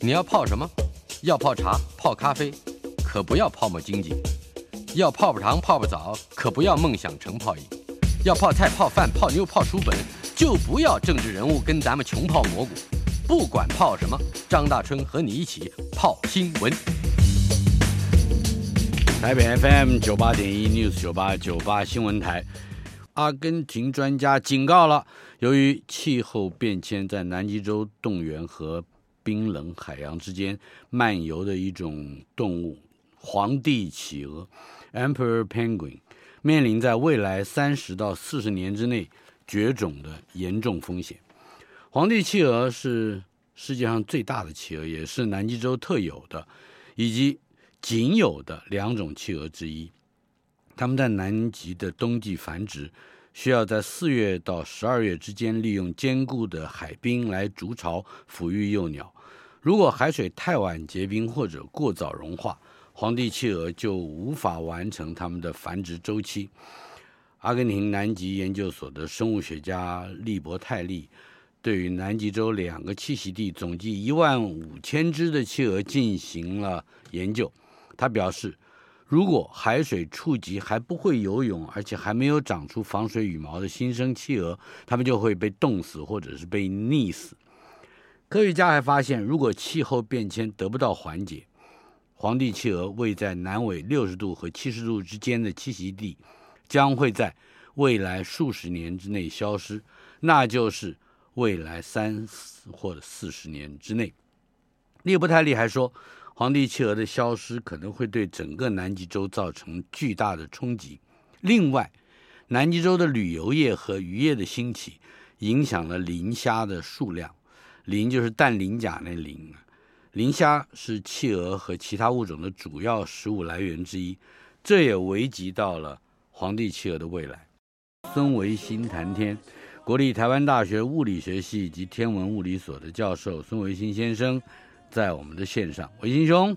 你要泡什么？要泡茶、泡咖啡，可不要泡沫经济；要泡泡糖、泡泡澡，可不要梦想成泡影；要泡菜、泡饭、泡妞、泡书本，就不要政治人物跟咱们穷泡蘑菇。不管泡什么，张大春和你一起泡新闻。台北 FM 九八点一 News 九八九八新闻台，阿根廷专家警告了，由于气候变迁，在南极洲冻原和冰冷海洋之间漫游的一种动物——皇帝企鹅 （Emperor Penguin） 面临在未来三十到四十年之内绝种的严重风险。皇帝企鹅是世界上最大的企鹅，也是南极洲特有的以及仅有的两种企鹅之一。它们在南极的冬季繁殖。需要在四月到十二月之间，利用坚固的海冰来筑巢、抚育幼鸟。如果海水太晚结冰或者过早融化，黄帝企鹅就无法完成它们的繁殖周期。阿根廷南极研究所的生物学家利伯泰利对于南极洲两个栖息地总计一万五千只的企鹅进行了研究。他表示，如果海水触及还不会游泳，而且还没有长出防水羽毛的新生企鹅，它们就会被冻死或者是被溺死。科学家还发现，如果气候变迁得不到缓解，黄帝企鹅位在南纬六十度和七十度之间的栖息地将会在未来数十年之内消失，那就是未来三或者四十年之内。利伯泰利还说。黄帝企鹅的消失可能会对整个南极洲造成巨大的冲击。另外，南极洲的旅游业和渔业的兴起，影响了磷虾的数量。磷就是氮磷钾那磷。磷虾是企鹅和其他物种的主要食物来源之一，这也危及到了黄帝企鹅的未来。孙维新谈天，国立台湾大学物理学系及天文物理所的教授孙维新先生。在我们的线上，维新兄，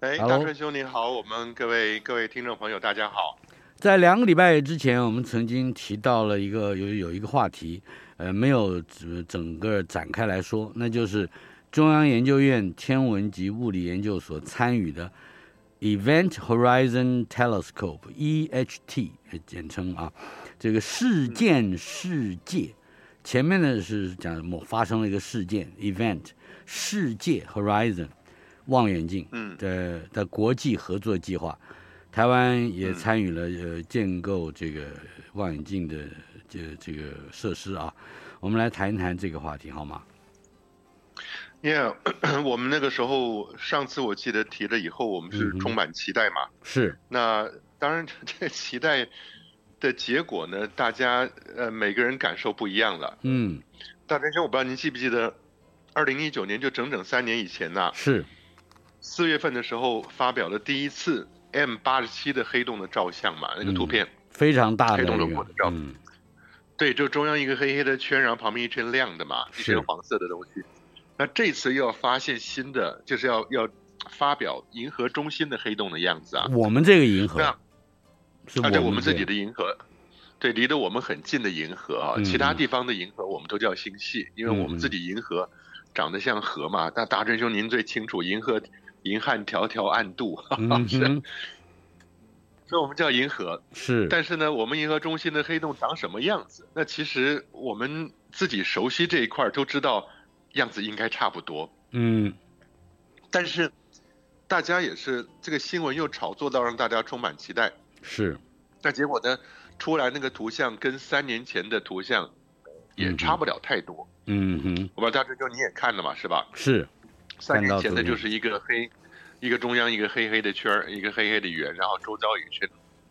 哎，大春兄你好，我们各位各位听众朋友大家好。在两个礼拜之前，我们曾经提到了一个有有一个话题，呃，没有整个展开来说，那就是中央研究院天文及物理研究所参与的 Event Horizon Telescope（EHT） 简称啊，这个事件世界，前面呢是讲某发生了一个事件 Event。世界 Horizon 望远镜的的国际合作计划，台湾也参与了呃建构这个望远镜的这这个设施啊。我们来谈一谈这个话题好吗？Yeah，我们那个时候上次我记得提了以后，我们是充满期待嘛。是。那当然，这个期待的结果呢，大家呃每个人感受不一样了。嗯。大春兄，我不知道您记不记得。二零一九年就整整三年以前呐、啊，是四月份的时候发表了第一次 M 八十七的黑洞的照相嘛，那个图片、嗯、非常大的黑洞轮廓的照片，嗯、对，就中央一个黑黑的圈，然后旁边一圈亮的嘛，一圈黄色的东西。那这次又要发现新的，就是要要发表银河中心的黑洞的样子啊。我们这个银河，啊，对，我们自己的银河。对，离得我们很近的银河啊，其他地方的银河我们都叫星系，嗯、因为我们自己银河。长得像河嘛？那大真兄您最清楚，银河银汉迢迢暗度，嗯、是，所以我们叫银河。是，但是呢，我们银河中心的黑洞长什么样子？那其实我们自己熟悉这一块都知道，样子应该差不多。嗯，但是大家也是这个新闻又炒作到让大家充满期待。是，那结果呢？出来那个图像跟三年前的图像也差不了太多。嗯嗯哼，我不知道大春兄你也看了嘛，是吧？是，三年前的就是一个黑，一个中央一个黑黑的圈儿，一个黑黑的圆，然后周遭有一圈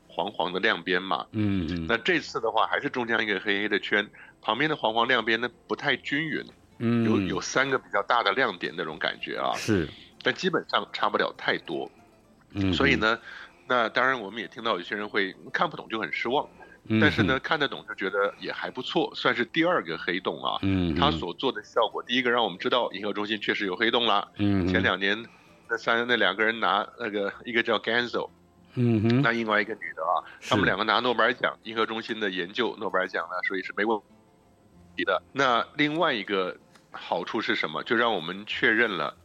黄黄的亮边嘛。嗯嗯。那这次的话还是中间一个黑黑的圈，旁边的黄黄亮边呢不太均匀。嗯。有有三个比较大的亮点那种感觉啊。是。但基本上差不了太多。嗯。所以呢，那当然我们也听到有些人会看不懂就很失望。但是呢，看得懂就觉得也还不错，算是第二个黑洞啊。嗯，它所做的效果，第一个让我们知道银河中心确实有黑洞啦。嗯，前两年那三那两个人拿那个一个叫 Ganzo，嗯哼，那另外一个女的啊，他们两个拿诺贝尔奖，银河中心的研究诺贝尔奖呢，所以是没问题的。那另外一个好处是什么？就让我们确认了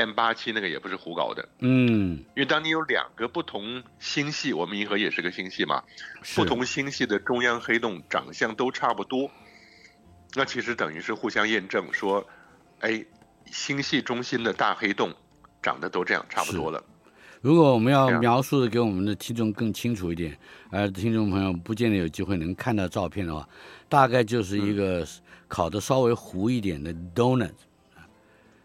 ，M 八七那个也不是胡搞的。嗯，因为当你有两个不同星系，我们银河也是个星系嘛，不同星系的中央黑洞长相都差不多，那其实等于是互相验证说，哎，星系中心的大黑洞长得都这样差不多了。如果我们要描述的给我们的听众更清楚一点，而听众朋友不见得有机会能看到照片的话，大概就是一个烤的稍微糊一点的 donut，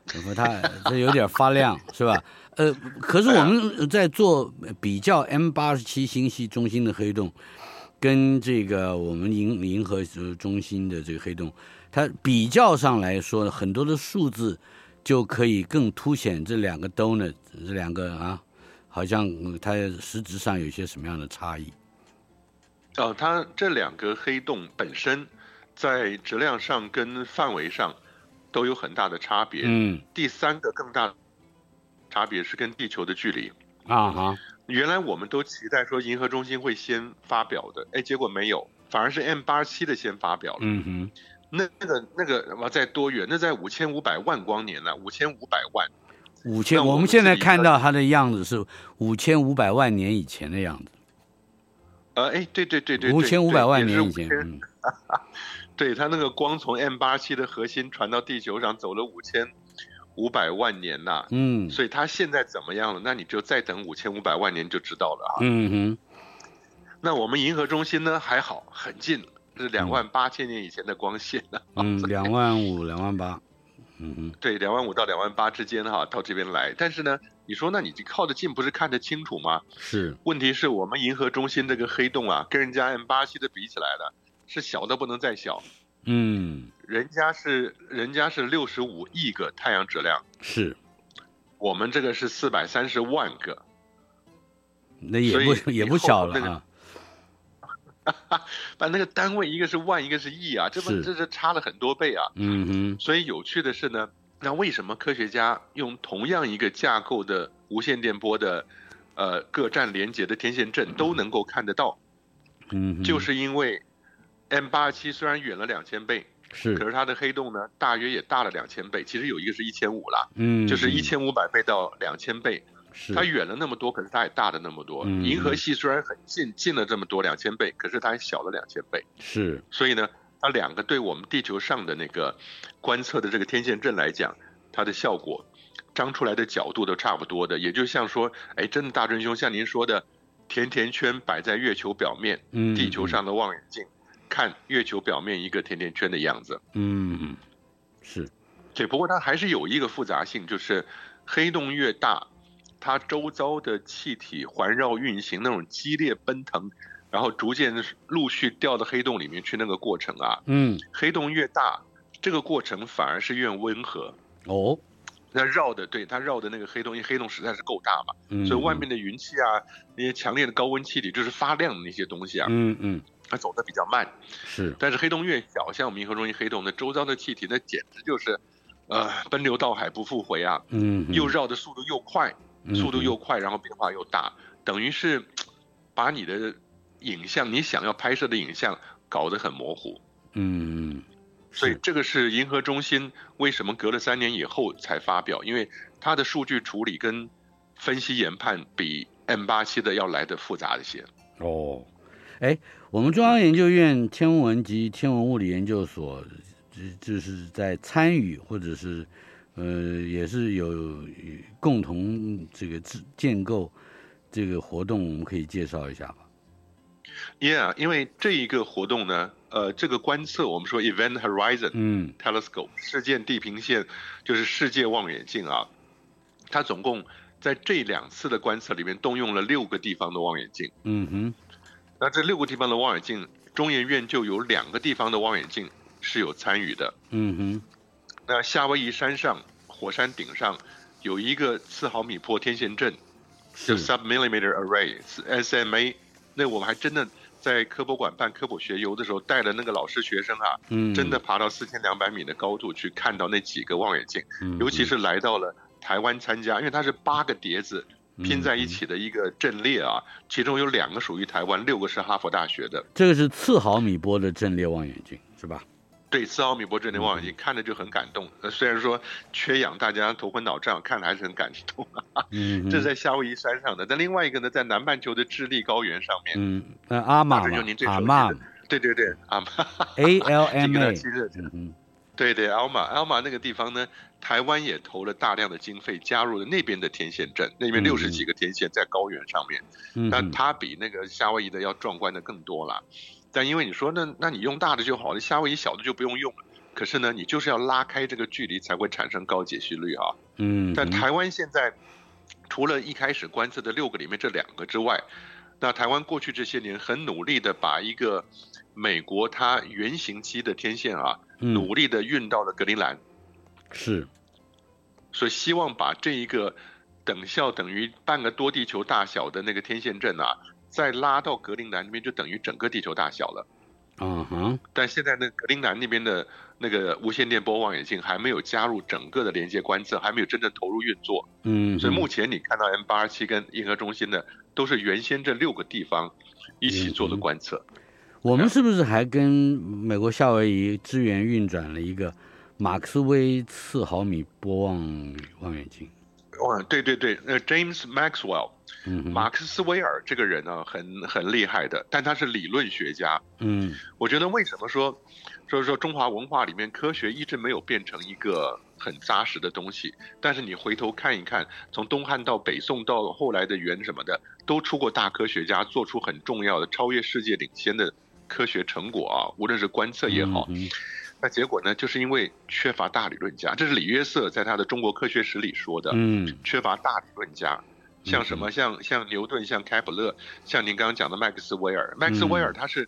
怎么它这有点发亮是吧？呃，可是我们在做比较 M 八十七星系中心的黑洞，跟这个我们银银河中心的这个黑洞，它比较上来说，很多的数字就可以更凸显这两个 donut 这两个啊。好像它实质上有些什么样的差异？哦，它这两个黑洞本身在质量上跟范围上都有很大的差别。嗯，第三个更大差别是跟地球的距离啊哈。原来我们都期待说银河中心会先发表的，哎，结果没有，反而是 M 八七的先发表了。嗯哼，那那个那个哇，在多远？那在五千五百万光年呢，五千五百万。五千，我们现在看到它的样子是五千五百万年以前的样子。呃，哎，对对对对，五千五百万年以前。嗯、对，它那个光从 M 八七的核心传到地球上走了五千五百万年呐、啊。嗯。所以它现在怎么样了？那你就再等五千五百万年就知道了啊。嗯哼。那我们银河中心呢？还好，很近，是两万八千年以前的光线呢、啊。嗯，两万五，两万八。嗯嗯，对，两万五到两万八之间哈，到这边来。但是呢，你说那你靠得近不是看得清楚吗？是。问题是我们银河中心这个黑洞啊，跟人家 M 八七的比起来了，是小的不能再小。嗯。人家是人家是六十五亿个太阳质量，是。我们这个是四百三十万个。那也不也不小了啊。把那个单位，一个是万，一个是亿啊，这不这是差了很多倍啊。嗯哼。所以有趣的是呢，那为什么科学家用同样一个架构的无线电波的，呃，各站连接的天线阵都能够看得到？嗯，就是因为 M 八七虽然远了两千倍，是，可是它的黑洞呢，大约也大了两千倍。其实有一个是一千五了，嗯，就是一千五百倍到两千倍。是它远了那么多，可是它也大了那么多。嗯、银河系虽然很近，近了这么多两千倍，可是它还小了两千倍。是，所以呢，它两个对我们地球上的那个观测的这个天线阵来讲，它的效果张出来的角度都差不多的。也就像说，哎，真的大真兄像您说的，甜甜圈摆在月球表面，嗯，地球上的望远镜看月球表面一个甜甜圈的样子。嗯，是。对，不过它还是有一个复杂性，就是黑洞越大。它周遭的气体环绕运行，那种激烈奔腾，然后逐渐陆续掉到黑洞里面去，那个过程啊，嗯，黑洞越大，这个过程反而是越温和。哦，那绕的，对，它绕的那个黑洞，因为黑洞实在是够大嘛，嗯，所以外面的云气啊，那些强烈的高温气体，就是发亮的那些东西啊，嗯嗯，它走得比较慢。是，但是黑洞越小，像我们银河中心黑洞，那周遭的气体，那简直就是，呃，奔流到海不复回啊，嗯，又绕的速度又快。速度又快，然后变化又大，等于是把你的影像，你想要拍摄的影像搞得很模糊。嗯，所以这个是银河中心为什么隔了三年以后才发表，因为它的数据处理跟分析研判比 M 八七的要来的复杂一些。哦，哎，我们中央研究院天文及天文物理研究所，就就是在参与或者是。呃，也是有共同这个建构这个活动，我们可以介绍一下吧。Yeah，因为这一个活动呢，呃，这个观测我们说 Event Horizon，嗯，Telescope 事件地平线就是世界望远镜啊，它总共在这两次的观测里面动用了六个地方的望远镜。嗯哼，那这六个地方的望远镜，中研院就有两个地方的望远镜是有参与的。嗯哼。那夏威夷山上火山顶上有一个四毫米波天线阵，就 submillimeter array，SMA。那我们还真的在科博馆办科普学游的时候，带了那个老师学生啊，嗯，真的爬到四千两百米的高度去看到那几个望远镜，嗯，尤其是来到了台湾参加，因为它是八个碟子拼在一起的一个阵列啊，其中有两个属于台湾，六个是哈佛大学的。这个是次毫米波的阵列望远镜，是吧？对，次毫米波阵列望远镜看着就很感动。呃，虽然说缺氧，大家头昏脑胀，看着还是很感动。嗯，这是在夏威夷山上的。但另外一个呢，在南半球的智利高原上面。嗯，那阿玛阿玛，对对对，阿玛 A L M A。嗯对对，阿玛阿玛那个地方呢，台湾也投了大量的经费，加入了那边的天线阵，那边六十几个天线在高原上面。嗯，但它比那个夏威夷的要壮观的更多了。但因为你说那那你用大的就好了，夏威夷小的就不用用了。可是呢，你就是要拉开这个距离才会产生高解析率啊。嗯。但台湾现在除了一开始观测的六个里面这两个之外，那台湾过去这些年很努力的把一个美国它原型机的天线啊，努力的运到了格陵兰。是。所以希望把这一个等效等于半个多地球大小的那个天线阵啊。再拉到格陵兰那边，就等于整个地球大小了。嗯哼。但现在那格陵兰那边的那个无线电波望远镜还没有加入整个的连接观测，还没有真正投入运作。嗯。所以目前你看到 M 八二七跟银河中心的，都是原先这六个地方一起做的观测。我们是不是还跟美国夏威夷支援运转了一个马克斯韦四毫米波望望远镜？哦，对对对，那 James Maxwell。嗯，马克斯威尔这个人呢，很很厉害的，但他是理论学家。嗯，我觉得为什么说，就是说中华文化里面科学一直没有变成一个很扎实的东西，但是你回头看一看，从东汉到北宋到后来的元什么的，都出过大科学家，做出很重要的、超越世界领先的科学成果啊，无论是观测也好。嗯，那结果呢，就是因为缺乏大理论家，这是李约瑟在他的《中国科学史》里说的。嗯，缺乏大理论家。像什么？像像牛顿，像开普勒，像您刚刚讲的麦克斯韦尔。麦克斯韦尔他是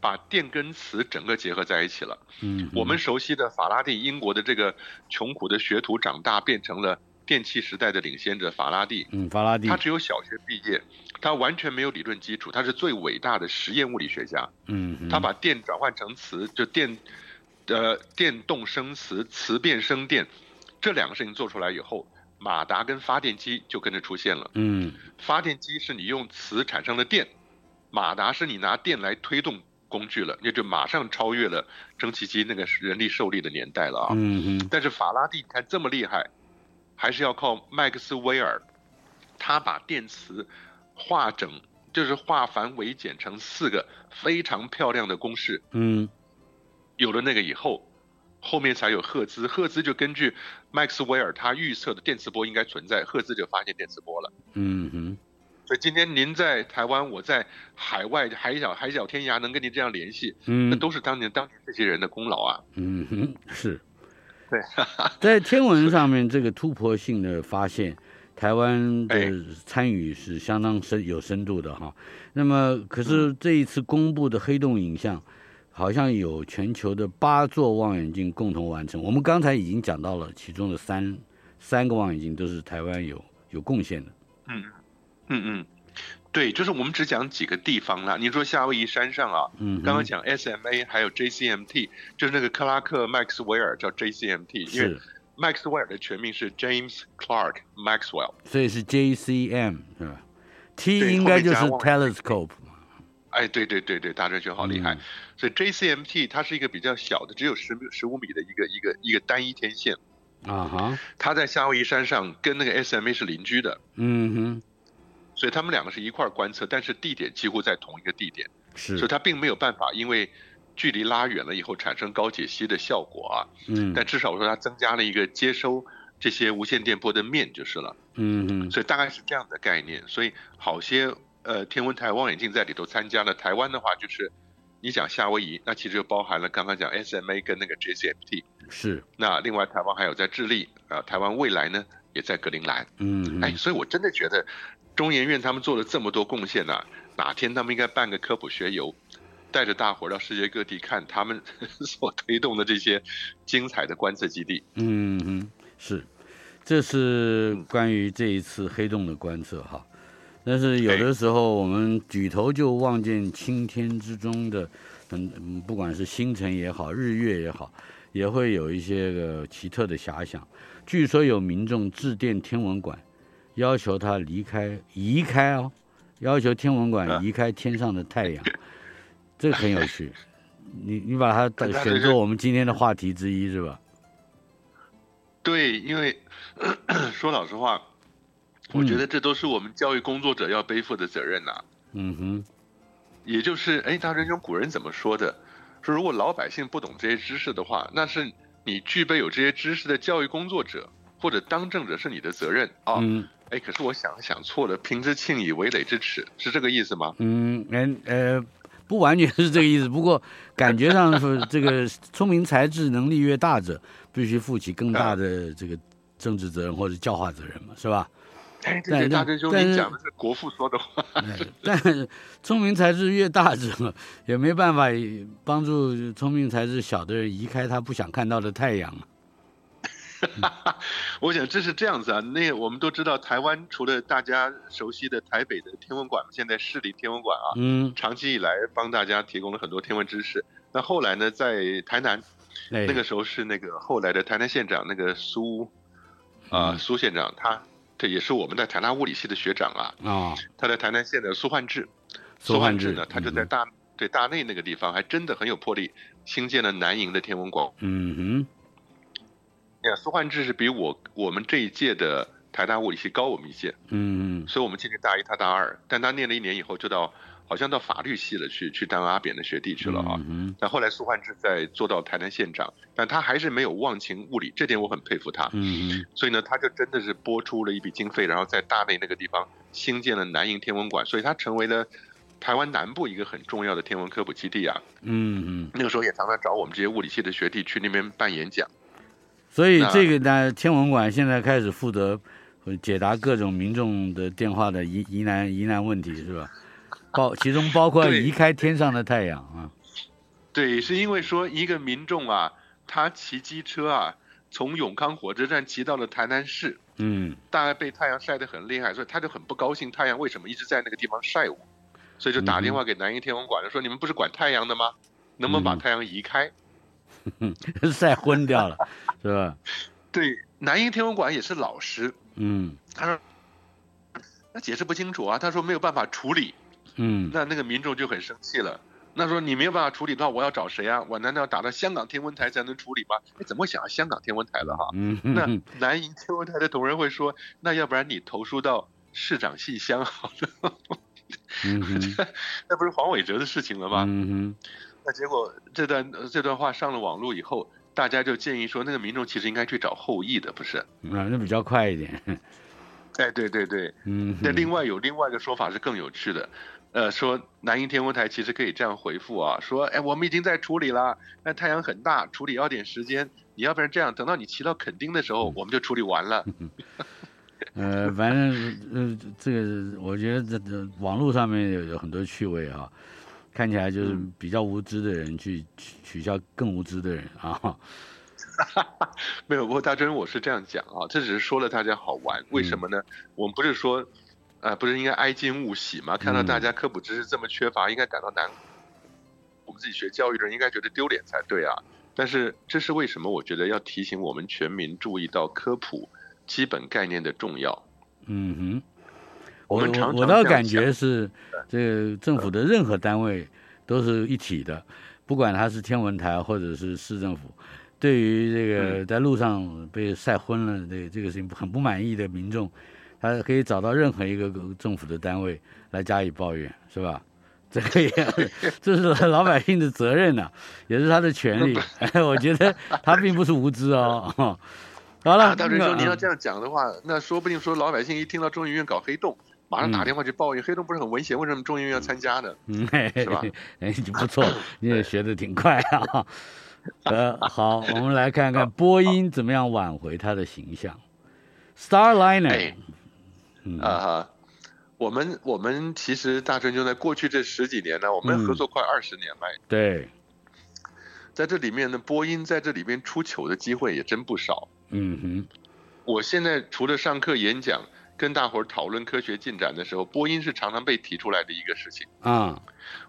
把电跟磁整个结合在一起了。嗯，我们熟悉的法拉第，英国的这个穷苦的学徒长大，变成了电气时代的领先者。法拉第，嗯，法拉第，他只有小学毕业，他完全没有理论基础，他是最伟大的实验物理学家。嗯，他把电转换成磁，就电，呃，电动生磁，磁变生电，这两个事情做出来以后。马达跟发电机就跟着出现了。嗯，发电机是你用磁产生的电，马达是你拿电来推动工具了，那就马上超越了蒸汽机那个人力受力的年代了啊。嗯嗯。但是法拉第你看这么厉害，还是要靠麦克斯韦尔，他把电磁化整，就是化繁为简成四个非常漂亮的公式。嗯，有了那个以后。后面才有赫兹，赫兹就根据麦克斯韦尔他预测的电磁波应该存在，赫兹就发现电磁波了。嗯哼，所以今天您在台湾，我在海外海角海角天涯能跟您这样联系，嗯，那都是当年当年这些人的功劳啊。嗯哼，是，对，在天文上面这个突破性的发现，台湾的参与是相当深有深度的哈。那么，可是这一次公布的黑洞影像。好像有全球的八座望远镜共同完成。我们刚才已经讲到了其中的三三个望远镜都是台湾有有贡献的。嗯嗯嗯，对，就是我们只讲几个地方啦。你说夏威夷山上啊，嗯，刚刚讲 SMA 还有 JCMT，就是那个克拉克麦克斯韦尔叫 JCMT，因为麦克斯韦尔的全名是 James Clark Maxwell，所以是 JCM 是吧？T 应该就是 Telescope。哎，对对对对，大哲学好厉害。嗯、所以 JCMT 它是一个比较小的，只有十十五米的一个一个一个单一天线。啊哈，它在夏威夷山上跟那个 SMA 是邻居的。嗯哼，所以他们两个是一块观测，但是地点几乎在同一个地点。是，所以它并没有办法，因为距离拉远了以后产生高解析的效果啊。嗯，但至少我说它增加了一个接收这些无线电波的面就是了。嗯嗯，所以大概是这样的概念。所以好些。呃，天文台望远镜在里头参加了。台湾的话，就是你讲夏威夷，那其实就包含了刚刚讲 SMA 跟那个 JCMT。是。那另外台湾还有在智利啊，台湾未来呢也在格陵兰。嗯，嗯。哎，所以我真的觉得中研院他们做了这么多贡献呐，哪天他们应该办个科普学游，带着大伙儿到世界各地看他们 所推动的这些精彩的观测基地。嗯嗯，是。这是关于这一次黑洞的观测哈。但是有的时候，我们举头就望见青天之中的，嗯，不管是星辰也好，日月也好，也会有一些个奇特的遐想。据说有民众致电天文馆，要求他离开、移开哦，要求天文馆移开天上的太阳，这个很有趣。你你把它 选作我们今天的话题之一是吧？对，因为 说老实话，我觉得这都是我们教育工作者要背负的责任呐、啊。嗯哼，也就是哎，大仁兄，古人怎么说的？说如果老百姓不懂这些知识的话，那是你具备有这些知识的教育工作者或者当政者是你的责任啊。嗯。哎，可是我想想错了，平之庆以为累之耻，是这个意思吗？嗯嗯，呃，不完全是这个意思，不过感觉上是这个聪明才智能力越大者，必须负起更大的这个政治责任或者教化责任嘛，是吧？哎，这些大真兄，你讲的是国父说的话。但聪明才智越大者，也没办法帮助聪明才智小的人移开他不想看到的太阳。我想这是这样子啊，那我们都知道，台湾除了大家熟悉的台北的天文馆，现在市立天文馆啊，嗯，长期以来帮大家提供了很多天文知识。那后来呢，在台南，那个时候是那个后来的台南县长那个苏啊、呃、苏县长，他这也是我们在台大物理系的学长啊，啊，他在台南县的苏焕智，苏焕智呢，他就在大对大内那个地方，还真的很有魄力，兴建了南营的天文馆，嗯哼。苏焕智是比我我们这一届的台大物理系高我们一届，嗯嗯，所以我们今年大一，他大二，但他念了一年以后就到好像到法律系了去去当阿扁的学弟去了啊，嗯，但后来苏焕智在做到台南县长，但他还是没有忘情物理，这点我很佩服他，嗯嗯，所以呢，他就真的是拨出了一笔经费，然后在大内那个地方兴建了南营天文馆，所以他成为了台湾南部一个很重要的天文科普基地啊，嗯嗯，那个时候也常常找我们这些物理系的学弟去那边办演讲。所以这个呢，天文馆现在开始负责解答各种民众的电话的疑疑难疑难问题，是吧？包其中包括移开天上的太阳啊。对，是因为说一个民众啊，他骑机车啊，从永康火车站骑到了台南市，嗯，大概被太阳晒得很厉害，所以他就很不高兴，太阳为什么一直在那个地方晒我？所以就打电话给南营天文馆，说你们不是管太阳的吗？能不能把太阳移开？晒昏掉了，是吧？对，南营天文馆也是老师，嗯，他说那解释不清楚啊，他说没有办法处理，嗯，那那个民众就很生气了，那说你没有办法处理的话，我要找谁啊？我难道要打到香港天文台才能处理吗？你怎么会想到香港天文台了哈？嗯，那南营天文台的同仁会说，那要不然你投诉到市长信箱好了，嗯，那不是黄伟哲的事情了吗？嗯哼。那结果这段这段话上了网络以后，大家就建议说，那个民众其实应该去找后裔的，不是？嗯，那比较快一点。哎，对对对，嗯。那另外有另外一个说法是更有趣的，呃，说南音天文台其实可以这样回复啊，说，哎，我们已经在处理了，那太阳很大，处理要点时间，你要不然这样，等到你骑到垦丁的时候，我们就处理完了。呃，反正呃，这个我觉得这这网络上面有有很多趣味啊。看起来就是比较无知的人去取取笑更无知的人啊，没有，不过大真我是这样讲啊，这只是说了大家好玩，为什么呢？我们不是说，呃，不是应该哀今勿喜吗？看到大家科普知识这么缺乏，应该感到难。我们自己学教育的人应该觉得丢脸才对啊。但是这是为什么？我觉得要提醒我们全民注意到科普基本概念的重要。嗯哼。我我我倒感觉是，这个政府的任何单位都是一体的，不管他是天文台或者是市政府，对于这个在路上被晒昏了这这个事情很不满意的民众，他可以找到任何一个政府的单位来加以抱怨，是吧？这个也这是老百姓的责任呐、啊，也是他的权利。我觉得他并不是无知哦。好了，大瑞兄，你要这样讲的话，那说不定说老百姓一听到中医院搞黑洞。马上打电话去抱怨，嗯、黑洞不是很危险？为什么中研院要参加呢？嗯，是吧？哎，你不错，你也学的挺快啊。呃，好，我们来看看波音怎么样挽回他的形象。Starliner，哎、嗯啊哈，我们我们其实大春就在过去这十几年呢，我们合作快二十年了。嗯、对，在这里面呢，波音在这里边出糗的机会也真不少。嗯哼，我现在除了上课演讲。跟大伙儿讨论科学进展的时候，波音是常常被提出来的一个事情啊。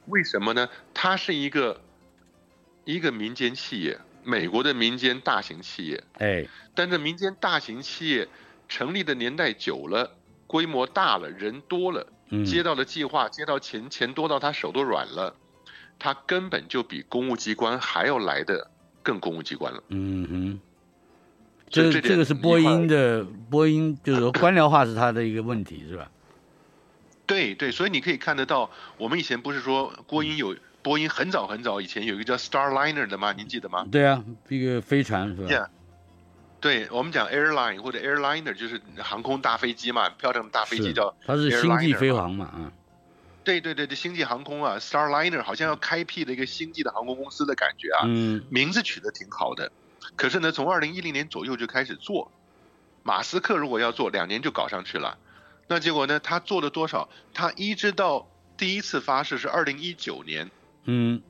为什么呢？它是一个一个民间企业，美国的民间大型企业。哎，但这民间大型企业成立的年代久了，规模大了，人多了，接到的计划，接到钱，钱多到他手都软了。他根本就比公务机关还要来的更公务机关了。嗯哼，这这个是波音的波音，就是说官僚化是它的一个问题，是吧？对对，所以你可以看得到，我们以前不是说波音有波音很早很早以前有一个叫 Starliner 的吗？您记得吗？对啊，一个飞船是吧？Yeah. 对，我们讲 airline 或者 airliner 就是航空大飞机嘛，漂亮的大飞机叫它是星际飞航嘛，嗯。对对对，这星际航空啊，Starliner 好像要开辟了一个星际的航空公司的感觉啊，嗯，名字取得挺好的。可是呢，从二零一零年左右就开始做，马斯克如果要做，两年就搞上去了。那结果呢，他做了多少？他一直到第一次发射是二零一九年，嗯，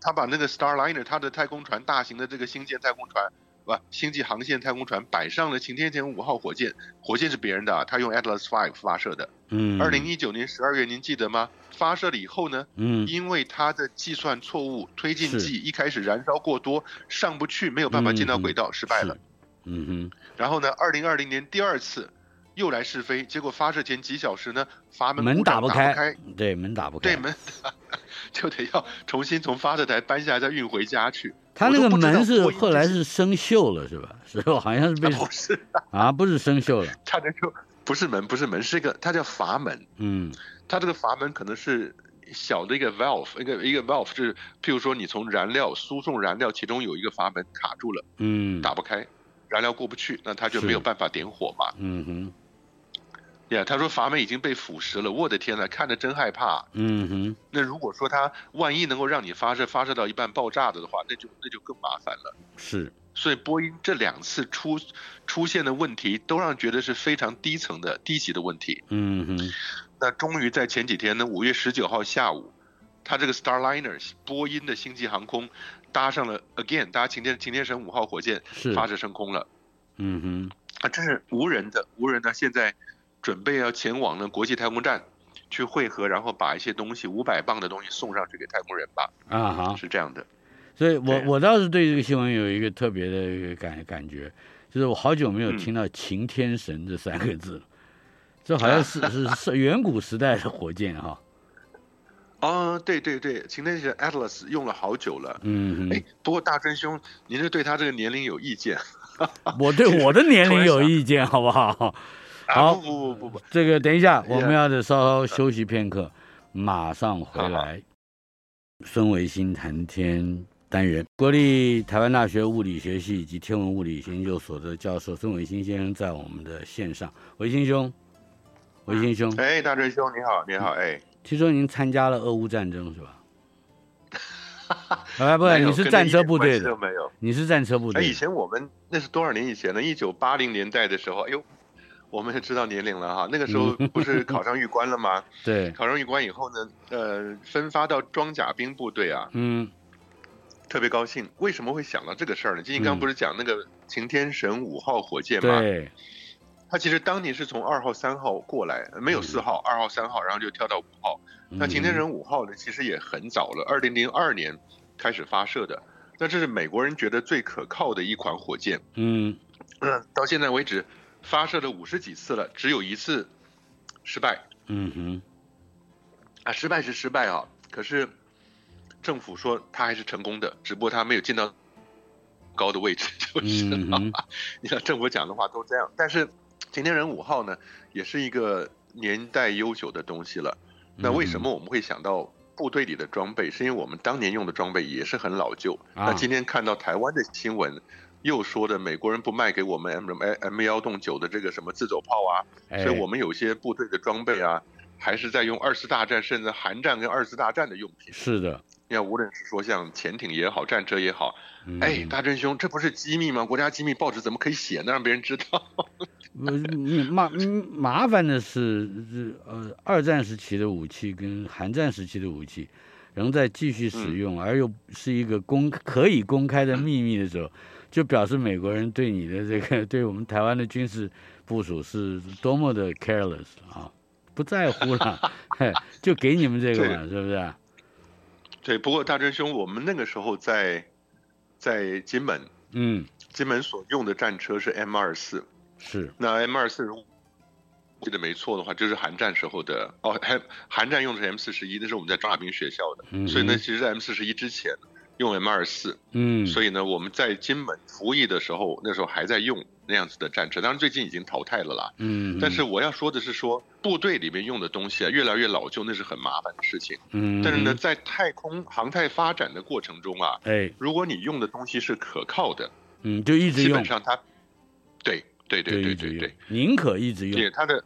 他把那个 Starliner 他的太空船，大型的这个星舰太空船。不，星际航线太空船摆上了擎天前五号火箭，火箭是别人的，他用 Atlas Five 发射的。嗯，二零一九年十二月，您记得吗？发射了以后呢，嗯，因为它的计算错误，推进剂一开始燃烧过多，上不去，没有办法进到轨道，失败了。嗯哼。然后呢，二零二零年第二次又来试飞，结果发射前几小时呢，阀门门打不开，对，门打不开，对门 就得要重新从发射台搬下来，再运回家去。他那个门是后来是生锈了，是吧？是吧？好像是被 不是啊，不是生锈了。差点就不是门，不是门，是一个，它叫阀门。嗯，它这个阀门可能是小的一个 valve，一个一个 valve，就是譬如说你从燃料输送燃料，其中有一个阀门卡住了，嗯，打不开，燃料过不去，那它就没有办法点火嘛。嗯哼。呀，yeah, 他说阀门已经被腐蚀了，我的天呐，看着真害怕。嗯哼，那如果说他万一能够让你发射，发射到一半爆炸的的话，那就那就更麻烦了。是，所以波音这两次出出现的问题，都让觉得是非常低层的低级的问题。嗯哼，那终于在前几天呢，五月十九号下午，他这个 Starliner 波音的星际航空搭上了 again 搭擎天擎天神五号火箭发射升空了。嗯哼，啊，这是无人的，无人的，现在。准备要前往呢国际太空站去汇合，然后把一些东西五百磅的东西送上去给太空人吧。啊哈，是这样的。所以我，我我倒是对这个新闻有一个特别的一个感感觉，就是我好久没有听到“擎天神”这三个字了。嗯、这好像是是是远古时代的火箭哈。哦，对对对，擎天神 Atlas 用了好久了。嗯哎，不过大真兄，您是对他这个年龄有意见？我对我的年龄有意见，好不好？好，不不不不不，这个等一下，我们要得稍稍休息片刻，马上回来。孙维新谈天单元，国立台湾大学物理学系以及天文物理研究所的教授孙维新先生在我们的线上。维新兄，维新兄，哎，大春兄，你好，你好，哎，听说您参加了俄乌战争是吧？哎，不，你是战车部队的，没有，你是战车部队。以前我们那是多少年以前呢？一九八零年代的时候，哎呦。我们也知道年龄了哈，那个时候不是考上玉官了吗？对，考上玉官以后呢，呃，分发到装甲兵部队啊，嗯，特别高兴。为什么会想到这个事儿呢？今天刚刚不是讲那个擎天神五号火箭吗？对，他其实当年是从二号、三号过来，没有四号，二号、三号，然后就跳到五号。那擎天神五号呢，其实也很早了，二零零二年开始发射的。那这是美国人觉得最可靠的一款火箭。嗯，嗯，到现在为止。发射了五十几次了，只有一次失败。嗯哼，啊，失败是失败啊，可是政府说他还是成功的，只不过他没有进到高的位置就是了。嗯、你看政府讲的话都这样，但是擎天人五号呢，也是一个年代悠久的东西了。那为什么我们会想到部队里的装备？是因为我们当年用的装备也是很老旧。啊、那今天看到台湾的新闻。又说的美国人不卖给我们 M M M 幺洞九的这个什么自走炮啊，哎、所以我们有些部队的装备啊，还是在用二次大战甚至韩战跟二次大战的用品。是的，你看，无论是说像潜艇也好，战车也好，嗯、哎，大真兄，这不是机密吗？国家机密，报纸怎么可以写呢？让别人知道？麻麻烦的是，呃，二战时期的武器跟韩战时期的武器仍在继续使用，嗯、而又是一个公可以公开的秘密的时候。就表示美国人对你的这个，对我们台湾的军事部署是多么的 careless 啊，不在乎了，就给你们这个嘛，是不是？对，不过大真兄，我们那个时候在在金门，嗯，金门所用的战车是 M 二四，是。那 M 二四如记得没错的话，就是韩战时候的哦，还韩战用的是 M 四十一，那是我们在装甲兵学校的，嗯、所以那，其实在 M 四十一之前用 M 二四，嗯，所以呢，我们在金门服役的时候，那时候还在用那样子的战车，当然最近已经淘汰了啦，嗯，但是我要说的是说部队里面用的东西啊，越来越老旧，那是很麻烦的事情，嗯，但是呢，在太空航太发展的过程中啊，哎，如果你用的东西是可靠的，嗯，就一直用，基本上它，对。对对对对对，宁可一直用。对它的，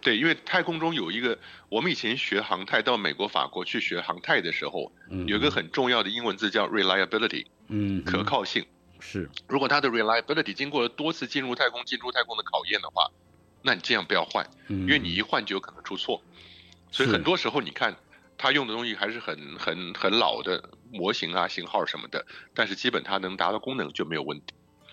对，因为太空中有一个，我们以前学航太到美国、法国去学航太的时候，嗯，有一个很重要的英文字叫 reliability，嗯，可靠性是。如果它的 reliability 经过了多次进入太空、进出太空的考验的话，那你这样不要换，因为你一换就有可能出错。所以很多时候你看他用的东西还是很很很老的模型啊、型号什么的，但是基本它能达到功能就没有问题。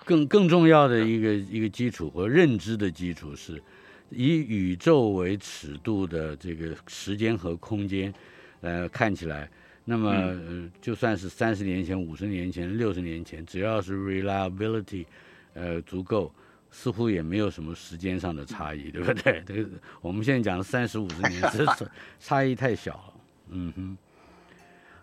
更更重要的一个一个基础和认知的基础是，以宇宙为尺度的这个时间和空间，呃，看起来，那么、呃、就算是三十年前、五十年前、六十年前，只要是 reliability，呃，足够，似乎也没有什么时间上的差异，对不对？这个我们现在讲的三十五十年，这差异太小了。嗯哼。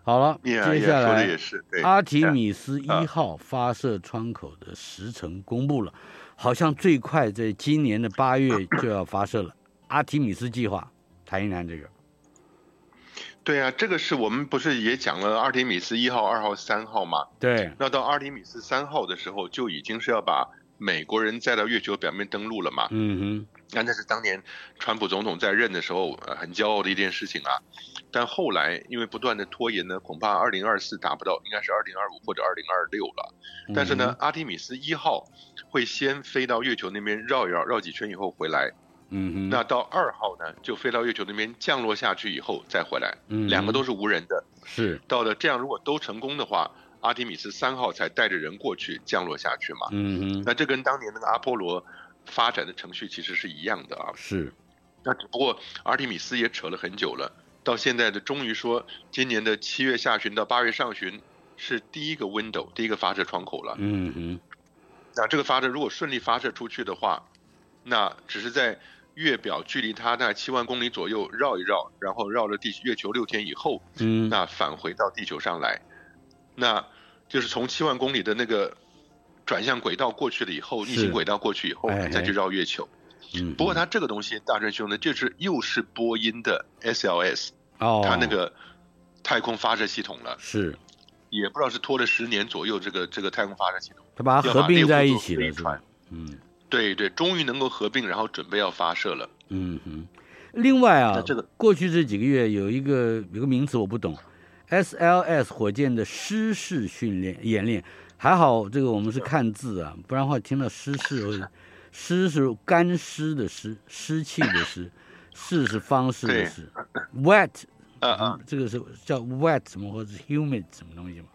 好了，yeah, 接下来 yeah, 阿提米斯一号发射窗口的时程公布了，好像最快在今年的八月就要发射了。阿提米斯计划，谈一谈这个。对啊，这个是我们不是也讲了阿提米斯一号、二号、三号吗？对。那到阿提米斯三号的时候，就已经是要把美国人再到月球表面登陆了嘛？嗯哼。那那是当年川普总统在任的时候，呃，很骄傲的一件事情啊。但后来因为不断的拖延呢，恐怕二零二四达不到，应该是二零二五或者二零二六了。但是呢，嗯、阿提米斯一号会先飞到月球那边绕一绕，绕几圈以后回来。嗯哼。那到二号呢，就飞到月球那边降落下去以后再回来。嗯。两个都是无人的。是。到了这样，如果都成功的话，阿提米斯三号才带着人过去降落下去嘛。嗯哼。那这跟当年那个阿波罗。发展的程序其实是一样的啊，是，那只不过阿提米斯也扯了很久了，到现在的终于说，今年的七月下旬到八月上旬是第一个 window，第一个发射窗口了。嗯嗯，那这个发射如果顺利发射出去的话，那只是在月表距离它大概七万公里左右绕一绕，然后绕了地月球六天以后，嗯，那返回到地球上来，那就是从七万公里的那个。转向轨道过去了以后，逆行轨道过去以后，再去绕月球。嗯，不过它这个东西，大真兄呢，就是又是波音的 SLS，哦，它那个太空发射系统了。是，也不知道是拖了十年左右，这个这个太空发射系统，它把它合并在一起了，是吧？嗯，对对，终于能够合并，然后准备要发射了。嗯哼。另外啊，这个过去这几个月有一个有个名词我不懂，SLS 火箭的湿式训练演练。还好，这个我们是看字啊，不然的话听到湿式，湿是干湿的湿，湿气的湿，湿是方式的湿，wet，嗯嗯，这个是叫 wet 什么或者是 humid 什么东西吗？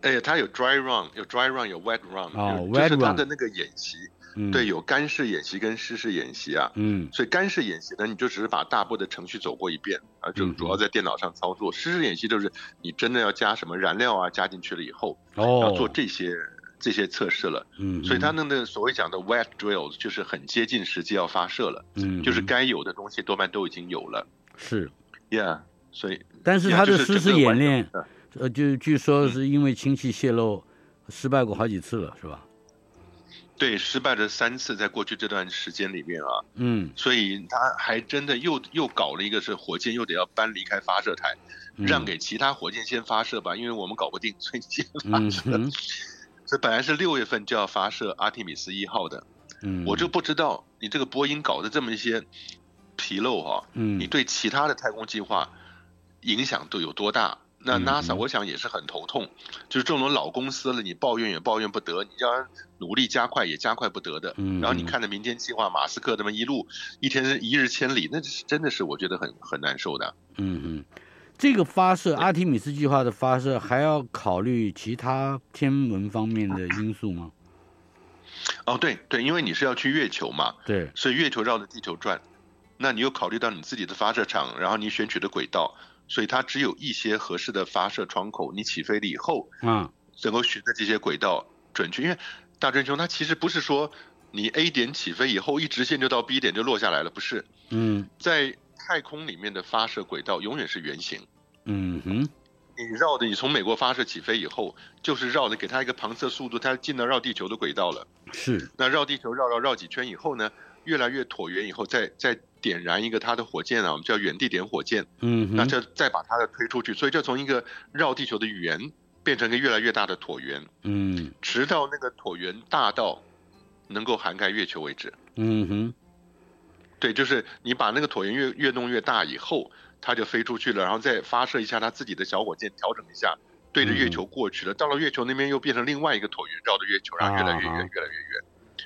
哎，它有 dry run，有 dry run，有 wet run，哦，wet run，就是它的那个演习。嗯、对，有干式演习跟湿式演习啊，嗯，所以干式演习呢，你就只是把大部的程序走过一遍啊，就主要在电脑上操作。湿、嗯、式演习就是你真的要加什么燃料啊，加进去了以后，哦，要做这些这些测试了，嗯，所以他那个所谓讲的 wet drills 就是很接近实际要发射了，嗯，就是该有的东西多半都已经有了，是，Yeah，所以，但是他的湿式演练，呃，就据说是因为氢气泄漏失败过好几次了，是吧？对，失败了三次，在过去这段时间里面啊，嗯，所以他还真的又又搞了一个，是火箭又得要搬离开发射台，嗯、让给其他火箭先发射吧，因为我们搞不定，所以先发射。嗯、所以本来是六月份就要发射阿提米斯一号的，嗯，我就不知道你这个波音搞的这么一些纰漏哈，嗯，你对其他的太空计划影响都有多大？那 NASA 我想也是很头痛，就是这种老公司了，你抱怨也抱怨不得，你要努力加快也加快不得的。然后你看着民间计划，马斯克他们一路一天一日千里，那是真的是我觉得很很难受的。嗯嗯，这个发射阿提米斯计划的发射还要考虑其他天文方面的因素吗？哦，对对，因为你是要去月球嘛，对，所以月球绕着地球转，那你又考虑到你自己的发射场，然后你选取的轨道。所以它只有一些合适的发射窗口，你起飞了以后，嗯，能够循着这些轨道准确。因为大真兄它其实不是说你 A 点起飞以后一直线就到 B 点就落下来了，不是？嗯，在太空里面的发射轨道永远是圆形。嗯哼。你绕的，你从美国发射起飞以后，就是绕的，给它一个旁测速度，它进到绕地球的轨道了。是。那绕地球绕绕绕几圈以后呢，越来越椭圆以后，再再点燃一个它的火箭啊，我们叫远地点火箭。嗯。那就再把它的推出去，所以就从一个绕地球的圆变成一个越来越大的椭圆。嗯。直到那个椭圆大到能够涵盖月球为止。嗯哼。对，就是你把那个椭圆越越弄越大以后。它就飞出去了，然后再发射一下它自己的小火箭，调整一下，对着月球过去了。嗯、到了月球那边又变成另外一个椭圆，绕着月球，然后越来越远，啊、越来越远，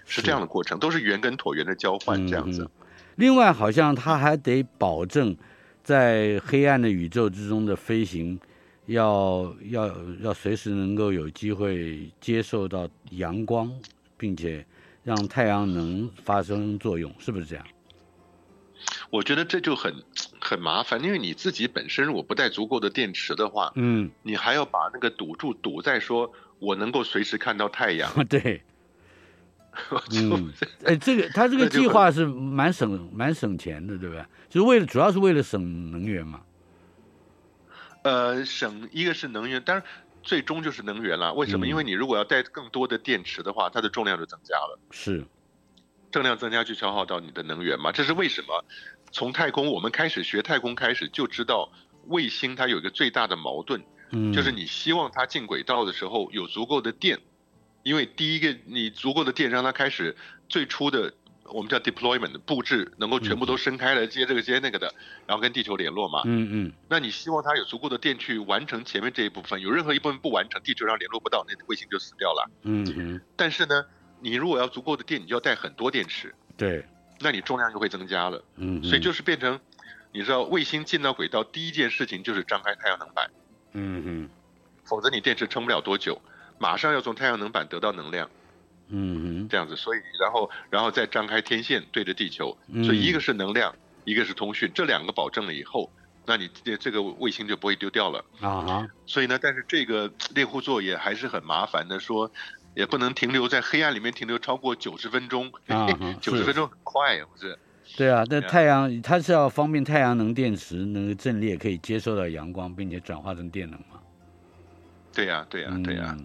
是这样的过程，都是圆跟椭圆的交换这样子、嗯。另外，好像它还得保证在黑暗的宇宙之中的飞行要，要要要随时能够有机会接受到阳光，并且让太阳能发生作用，是不是这样？我觉得这就很 很麻烦，因为你自己本身如果不带足够的电池的话，嗯，你还要把那个赌注赌在说我能够随时看到太阳。对，就 嗯，哎，这个他这个计划是蛮省蛮省钱的，对吧？就是为了主要是为了省能源嘛。呃，省一个是能源，当然最终就是能源了。为什么？嗯，因为你如果要带更多的电池的话，它的重量就增加了。是。重量增加就消耗到你的能源嘛？这是为什么？从太空我们开始学太空开始就知道，卫星它有一个最大的矛盾，嗯，就是你希望它进轨道的时候有足够的电，因为第一个你足够的电让它开始最初的我们叫 deployment 布置能够全部都伸开来接这个接那个的，然后跟地球联络嘛，嗯嗯，那你希望它有足够的电去完成前面这一部分，有任何一部分不完成，地球上联络不到，那卫星就死掉了，嗯嗯，但是呢。你如果要足够的电，你就要带很多电池，对，那你重量就会增加了，嗯，所以就是变成，你知道卫星进到轨道第一件事情就是张开太阳能板，嗯嗯，否则你电池撑不了多久，马上要从太阳能板得到能量，嗯嗯，这样子，所以然后然后再张开天线对着地球，所以一个是能量，一个是通讯，这两个保证了以后，那你这这个卫星就不会丢掉了啊哈，所以呢，但是这个猎户座也还是很麻烦的说。也不能停留在黑暗里面停留超过九十分钟啊，九十分钟很快，不是？对啊，那太阳它是要方便太阳能电池那个阵列可以接受到阳光，并且转化成电能嘛？对呀，对呀，对呀。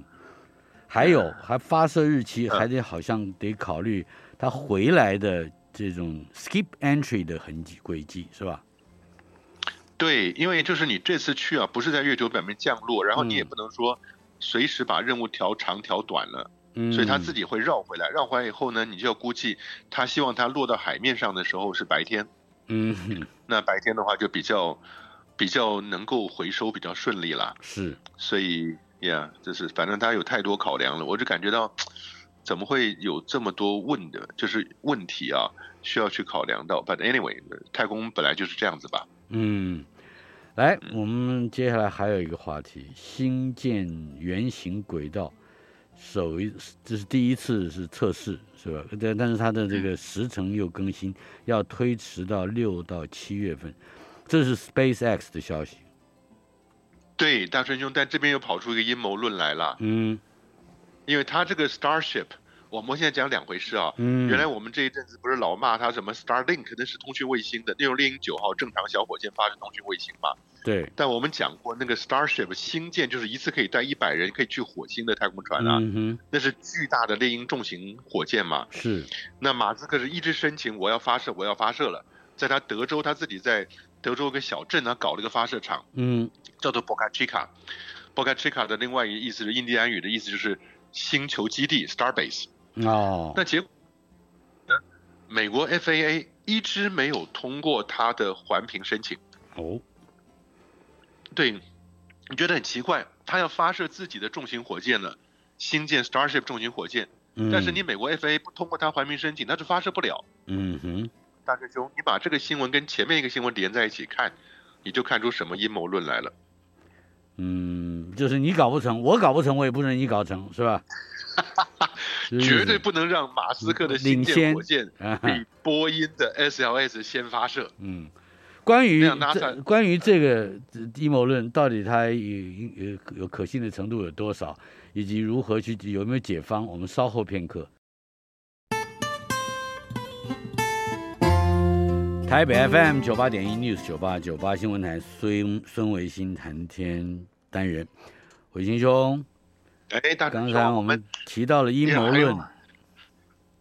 还有，还发射日期还得好像得考虑它回来的这种 skip entry 的痕迹轨迹是吧？对，因为就是你这次去啊，不是在月球表面降落，然后你也不能说。随时把任务调长调短了，所以他自己会绕回来。绕回来以后呢，你就要估计他希望它落到海面上的时候是白天，嗯，那白天的话就比较比较能够回收比较顺利了。是，所以呀，就是反正他有太多考量了，我就感觉到怎么会有这么多问的，就是问题啊，需要去考量到。But anyway，太空本来就是这样子吧。嗯。来，我们接下来还有一个话题：星舰圆形轨道，首一这是第一次是测试，是吧？但但是它的这个时程又更新，要推迟到六到七月份，这是 SpaceX 的消息。对，大川兄，但这边又跑出一个阴谋论来了。嗯，因为他这个 Starship。我们现在讲两回事啊，嗯，原来我们这一阵子不是老骂他什么 Starlink，那是通讯卫星的，那用猎鹰九号正常小火箭发射通讯卫星嘛？对。但我们讲过那个 Starship 星舰就是一次可以带一百人可以去火星的太空船啊，嗯，那是巨大的猎鹰重型火箭嘛。是。那马斯克是一直申请我要发射，我要发射了，在他德州他自己在德州一个小镇呢搞了一个发射场，嗯，叫做 Boca Chica，Boca Chica 的另外一个意思是印第安语的意思就是星球基地 Starbase。哦，那结果，美国 FAA 一直没有通过他的环评申请。哦，对，你觉得很奇怪，他要发射自己的重型火箭了，新建 Starship 重型火箭，嗯，但是你美国 FAA 不通过他环评申请，那就发射不了。嗯哼，大师兄，你把这个新闻跟前面一个新闻连在一起看，你就看出什么阴谋论来了。嗯，就是你搞不成，我搞不成，我也不能你搞成，是吧？绝对不能让马斯克的星舰火箭比波音的 SLS 先发射。嗯，关于这关于这个阴谋论，到底它有有有可信的程度有多少，以及如何去有没有解方，我们稍后片刻。台北 FM 九八点一 News 九八九八新闻台孙孙维新谈天单元，维新兄，哎，大刚才我们提到了阴谋论，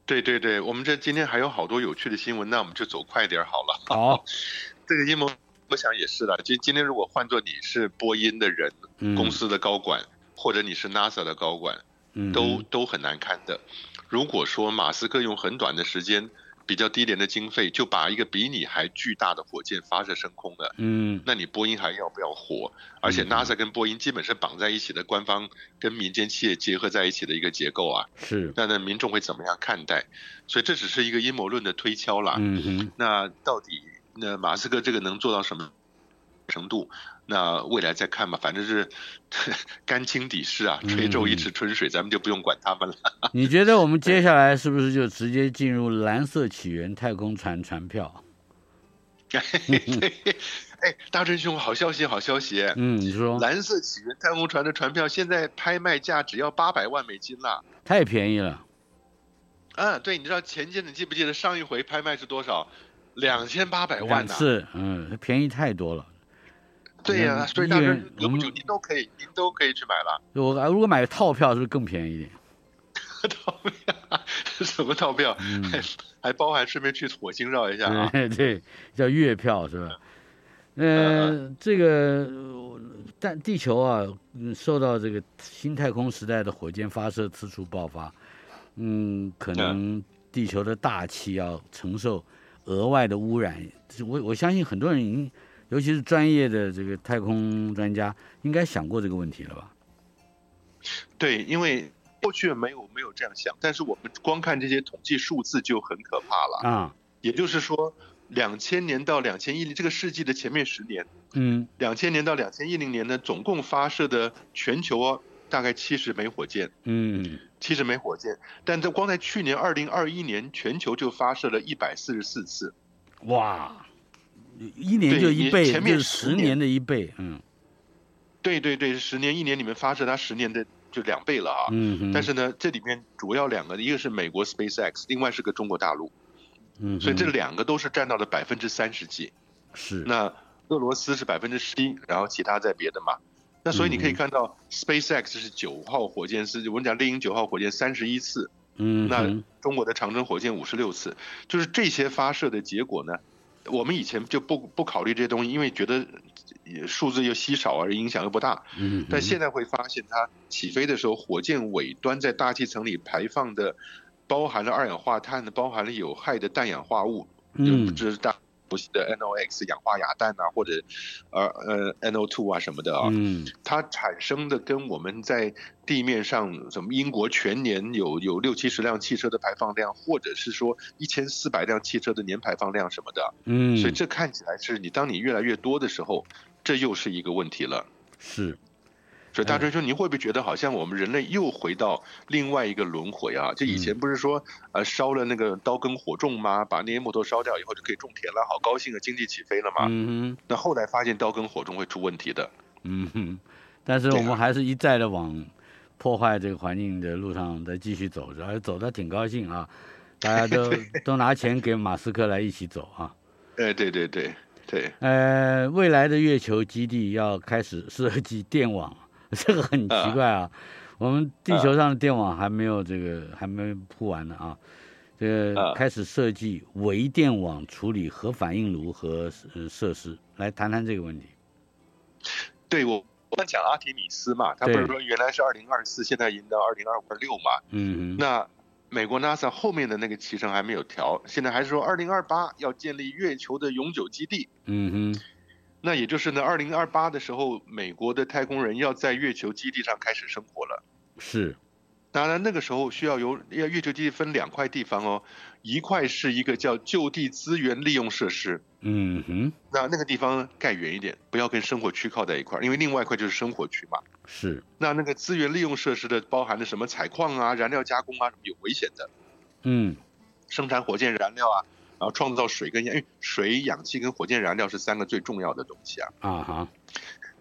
对对对，我们这今天还有好多有趣的新闻，那我们就走快点好了。好，这个阴谋，我想也是的。今今天如果换做你是波音的人，嗯、公司的高管，或者你是 NASA 的高管，嗯、都都很难堪的。如果说马斯克用很短的时间。比较低廉的经费就把一个比你还巨大的火箭发射升空了，嗯，那你波音还要不要活？而且 NASA 跟波音基本是绑在一起的，官方跟民间企业结合在一起的一个结构啊，是，那那民众会怎么样看待？所以这只是一个阴谋论的推敲啦，嗯哼，那到底那马斯克这个能做到什么程度？那未来再看吧，反正是 干清底事啊，吹皱一池春水，嗯、咱们就不用管他们了。你觉得我们 接下来是不是就直接进入蓝色起源太空船船票？哎，大春兄，好消息，好消息！嗯，你说蓝色起源太空船的船票现在拍卖价只要八百万美金了，太便宜了。嗯，对，你知道前几天你记不记得上一回拍卖是多少？两千八百万呢？是，嗯，便宜太多了。对呀、啊，所以大哥，您都可以，您都可以去买了。我如果买个套票，是不是更便宜一点？套票？什么套票？嗯、还还包含顺便去火星绕一下啊？对，对，叫月票是吧？呃，嗯、这个但地球啊，受到这个新太空时代的火箭发射次数爆发，嗯，可能地球的大气要承受额外的污染。我我相信很多人已经。尤其是专业的这个太空专家，应该想过这个问题了吧？对，因为过去没有没有这样想，但是我们光看这些统计数字就很可怕了啊。也就是说，两千年到两千一零这个世纪的前面十年，嗯，两千年到两千一零年呢，总共发射的全球啊，大概七十枚火箭，嗯，七十枚火箭，但在光在去年二零二一年，全球就发射了一百四十四次，哇！一年就一倍，前面十年的一倍，嗯，对对对，十年一年里面发射它十年的就两倍了啊，嗯哼，但是呢，这里面主要两个，一个是美国 SpaceX，另外是个中国大陆，嗯，所以这两个都是占到了百分之三十几，是，那俄罗斯是百分之十一，然后其他在别的嘛，那所以你可以看到 SpaceX 是九号火箭是，我们讲猎鹰九号火箭三十一次，嗯，那中国的长征火箭五十六次，就是这些发射的结果呢。我们以前就不不考虑这些东西，因为觉得数字又稀少而影响又不大。嗯。但现在会发现，它起飞的时候，火箭尾端在大气层里排放的，包含了二氧化碳的，包含了有害的氮氧化物。嗯。这是大。熟悉的 NOx 氧化亚氮啊，或者呃呃 NO2 啊什么的啊，嗯，它产生的跟我们在地面上什么英国全年有有六七十辆汽车的排放量，或者是说一千四百辆汽车的年排放量什么的，嗯，所以这看起来是你当你越来越多的时候，这又是一个问题了，是。所以大春兄，您会不会觉得好像我们人类又回到另外一个轮回啊？就以前不是说呃烧了那个刀耕火种吗？把那些木头烧掉以后就可以种田了，好高兴啊，经济起飞了嘛。嗯哼。那后来发现刀耕火种会出问题的。嗯哼。但是我们还是一再的往破坏这个环境的路上再继续走着，而走的挺高兴啊！大家都 都拿钱给马斯克来一起走啊。哎，对对对对。呃，未来的月球基地要开始设计电网。这个很奇怪啊，我们地球上的电网还没有这个还没铺完呢啊，这个开始设计微电网处理核反应炉和呃设施，来谈谈这个问题。对，我我们讲阿提米斯嘛，他不是说原来是二零二四，现在已经到二零二五二六嘛，嗯嗯，那美国 NASA 后面的那个期程还没有调，现在还是说二零二八要建立月球的永久基地，嗯哼。那也就是呢，二零二八的时候，美国的太空人要在月球基地上开始生活了。是，当然那个时候需要由要月球基地分两块地方哦，一块是一个叫就地资源利用设施。嗯哼。那那个地方盖远一点，不要跟生活区靠在一块儿，因为另外一块就是生活区嘛。是。那那个资源利用设施的包含了什么采矿啊、燃料加工啊，什么有危险的。嗯。生产火箭燃料啊。然后创造水跟氧，因为水、氧气跟火箭燃料是三个最重要的东西啊。啊哈。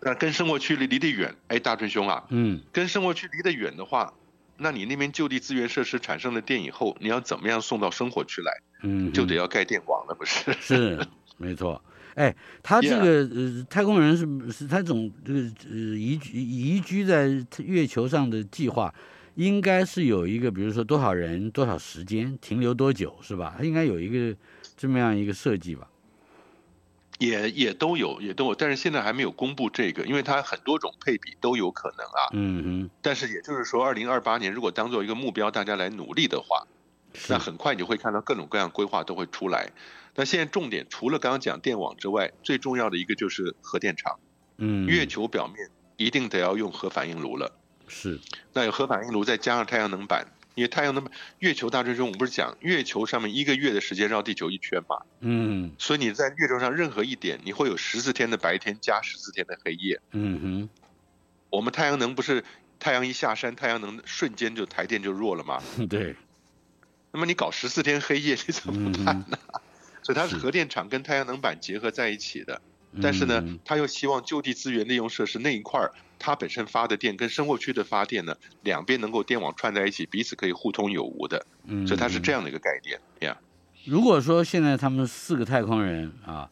那跟生活区离离得远，哎，大春兄啊，嗯，跟生活区离得远的话，那你那边就地资源设施产生了电以后，你要怎么样送到生活区来？嗯，就得要盖电网了，不是？是。没错。哎，他这个呃，太空人是是他这种这个呃移居移居在月球上的计划，应该是有一个，比如说多少人、多少时间、停留多久，是吧？它应该有一个这么样一个设计吧？也也都有，也都有，但是现在还没有公布这个，因为它很多种配比都有可能啊。嗯嗯。但是也就是说，二零二八年如果当做一个目标，大家来努力的话，那很快你就会看到各种各样规划都会出来。那现在重点除了刚刚讲电网之外，最重要的一个就是核电厂。嗯，月球表面一定得要用核反应炉了。是，那有核反应炉再加上太阳能板，因为太阳能板，月球大追踪，我们不是讲月球上面一个月的时间绕地球一圈嘛？嗯，所以你在月球上任何一点，你会有十四天的白天加十四天的黑夜。嗯哼，我们太阳能不是太阳一下山，太阳能瞬间就台电就弱了吗？对。那么你搞十四天黑夜，你怎么办呢？嗯所以它是核电厂跟太阳能板结合在一起的，但是呢，他又希望就地资源利用设施那一块儿，它本身发的电跟生活区的发电呢，两边能够电网串在一起，彼此可以互通有无的。嗯，所以它是这样的一个概念呀。如果说现在他们四个太空人啊，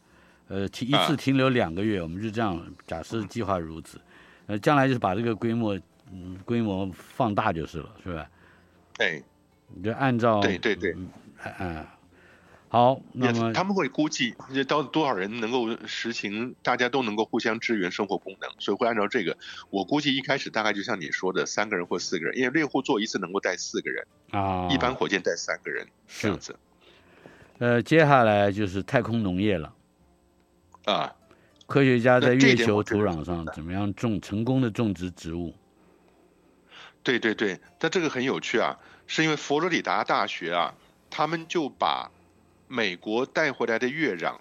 呃，停一次停留两个月，啊、我们就这样假设计划如此，呃，将来就是把这个规模嗯规模放大就是了，是吧？对，你就按照对对对，嗯。嗯好，那么他们会估计到多少人能够实行，大家都能够互相支援生活功能，所以会按照这个。我估计一开始大概就像你说的，三个人或四个人，因为猎户座一次能够带四个人啊，一般火箭带三个人这样子。呃，接下来就是太空农业了啊，科学家在月球土壤上怎么样种成功的种植植物？对对对，但这个很有趣啊，是因为佛罗里达大学啊，他们就把。美国带回来的月壤，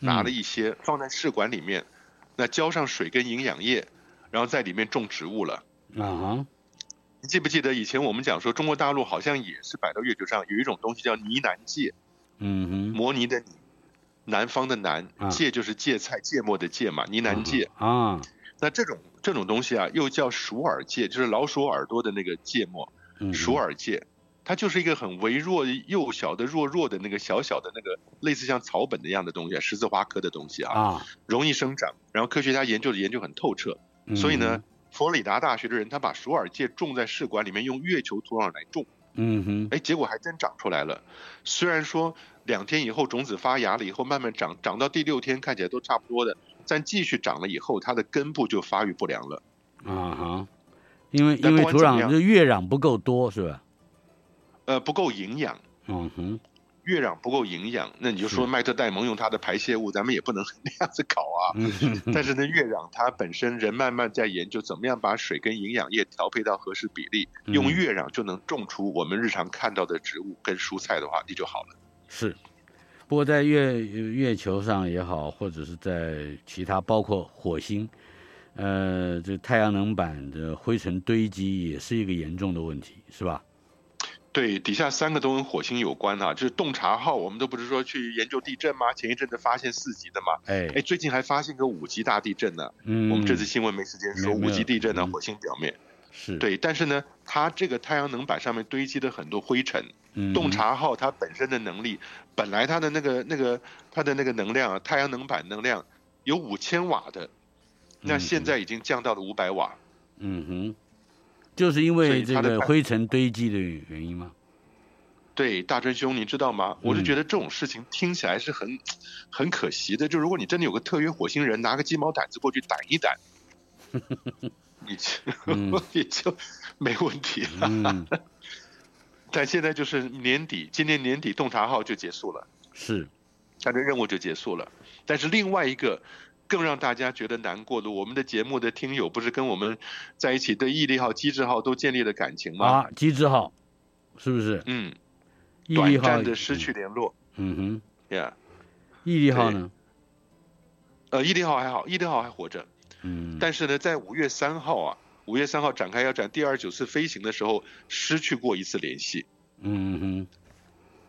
拿了一些放在试管里面，嗯、那浇上水跟营养液，然后在里面种植物了。啊哈！你记不记得以前我们讲说，中国大陆好像也是摆到月球上有一种东西叫呢喃芥。嗯哼。模拟的拟，南方的南，芥就是芥菜芥末的芥嘛，呢喃芥。啊。那这种这种东西啊，又叫鼠耳芥，就是老鼠耳朵的那个芥末。嗯。鼠耳芥。它就是一个很微弱、幼小的、弱弱的那个小小的那个类似像草本的样的东西，十字花科的东西啊，啊，容易生长。然后科学家研究的研究很透彻，嗯、所以呢，佛罗里达大学的人他把鼠耳芥种在试管里面，用月球土壤来种，嗯哼，哎，结果还真长出来了。虽然说两天以后种子发芽了以后慢慢长，长到第六天看起来都差不多的，但继续长了以后，它的根部就发育不良了。啊哈，因为因为土壤就月壤不够多，是吧？呃，不够营养，嗯哼，月壤不够营养，那你就说麦特戴蒙用它的排泄物，咱们也不能那样子搞啊。嗯、但是呢，月壤它本身人慢慢在研究怎么样把水跟营养液调配到合适比例，嗯、用月壤就能种出我们日常看到的植物跟蔬菜的话，那就好了。是，不过在月月球上也好，或者是在其他包括火星，呃，这太阳能板的灰尘堆积也是一个严重的问题，是吧？对，底下三个都跟火星有关啊，就是洞察号，我们都不是说去研究地震吗？前一阵子发现四级的嘛？哎哎，最近还发现个五级大地震呢。嗯，我们这次新闻没时间说五级地震呢，火星表面。是对，但是呢，它这个太阳能板上面堆积的很多灰尘。嗯，洞察号它本身的能力，本来它的那个那个它的那个能量啊，太阳能板能量有五千瓦的，那现在已经降到了五百瓦。嗯哼。就是因为这个灰尘堆积的原因吗？对，大春兄，你知道吗？我就觉得这种事情听起来是很、嗯、很可惜的。就如果你真的有个特约火星人，拿个鸡毛掸子过去掸一掸，你就、嗯、你就没问题了。嗯、但现在就是年底，今年年底洞察号就结束了，是，它的任务就结束了。但是另外一个。更让大家觉得难过的，我们的节目的听友不是跟我们在一起，对毅力号、机智号都建立了感情吗？啊，机智号，是不是？嗯，短暂的失去联络。嗯哼，Yeah，毅力号呢？呃，毅力号还好，毅力号还活着。嗯，但是呢，在五月三号啊，五月三号展开要展第二十九次飞行的时候，失去过一次联系。嗯哼。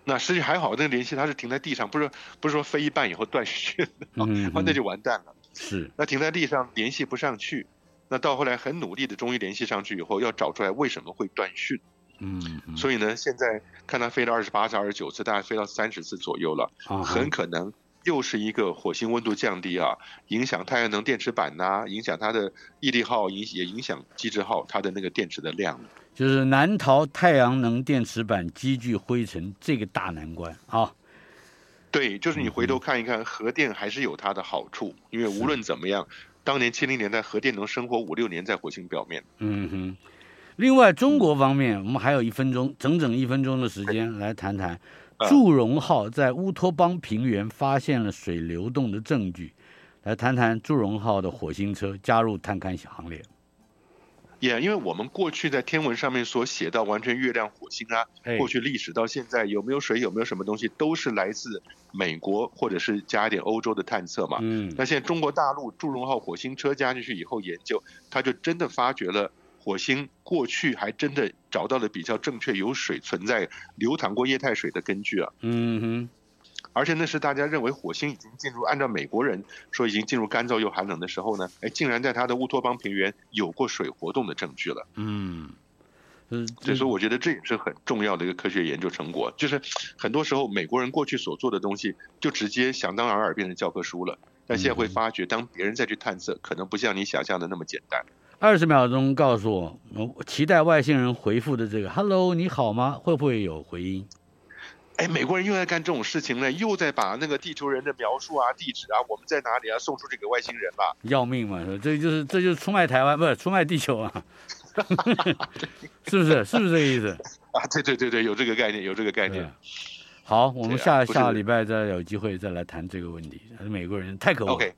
那实际还好，那个联系它是停在地上，不是不是说飞一半以后断讯，嗯，那就完蛋了。是，那停在地上联系不上去，那到后来很努力的终于联系上去以后，要找出来为什么会断讯。嗯，嗯，所以呢，现在看它飞了二十八次、二十九次，大概飞到三十次左右了，啊，很可能又是一个火星温度降低啊，影响太阳能电池板呐、啊，影响它的毅力号，影也影响机智号它的那个电池的量。就是难逃太阳能电池板积聚灰尘这个大难关啊。对，就是你回头看一看，核电还是有它的好处，因为无论怎么样，当年七零年代核电能生活五六年在火星表面。嗯哼。另外，中国方面，我们还有一分钟，整整一分钟的时间来谈谈祝融号在乌托邦平原发现了水流动的证据，来谈谈祝融号的火星车加入探勘行列。也、yeah, 因为我们过去在天文上面所写到完全月亮、火星啊，过去历史到现在有没有水、有没有什么东西，都是来自美国或者是加一点欧洲的探测嘛。嗯。那现在中国大陆祝融号火星车加进去以后研究，它就真的发掘了火星过去还真的找到了比较正确有水存在、流淌过液态水的根据啊。嗯哼。而且那是大家认为火星已经进入，按照美国人说已经进入干燥又寒冷的时候呢，哎，竟然在它的乌托邦平原有过水活动的证据了。嗯，嗯，所以说我觉得这也是很重要的一个科学研究成果，就是很多时候美国人过去所做的东西就直接想当然耳变成教科书了，但现在会发觉，当别人再去探测，可能不像你想象的那么简单。二十秒钟告诉我，我期待外星人回复的这个 “Hello，你好吗”会不会有回音？哎，美国人又在干这种事情呢，又在把那个地球人的描述啊、地址啊、我们在哪里啊送出去给外星人了，要命嘛！这就是这就是出卖台湾，不是出卖地球啊？是不是？是不是这个意思？啊，对对对对，有这个概念，有这个概念。好，我们下下个礼拜再有机会再来谈这个问题。美国人太可恶。Okay.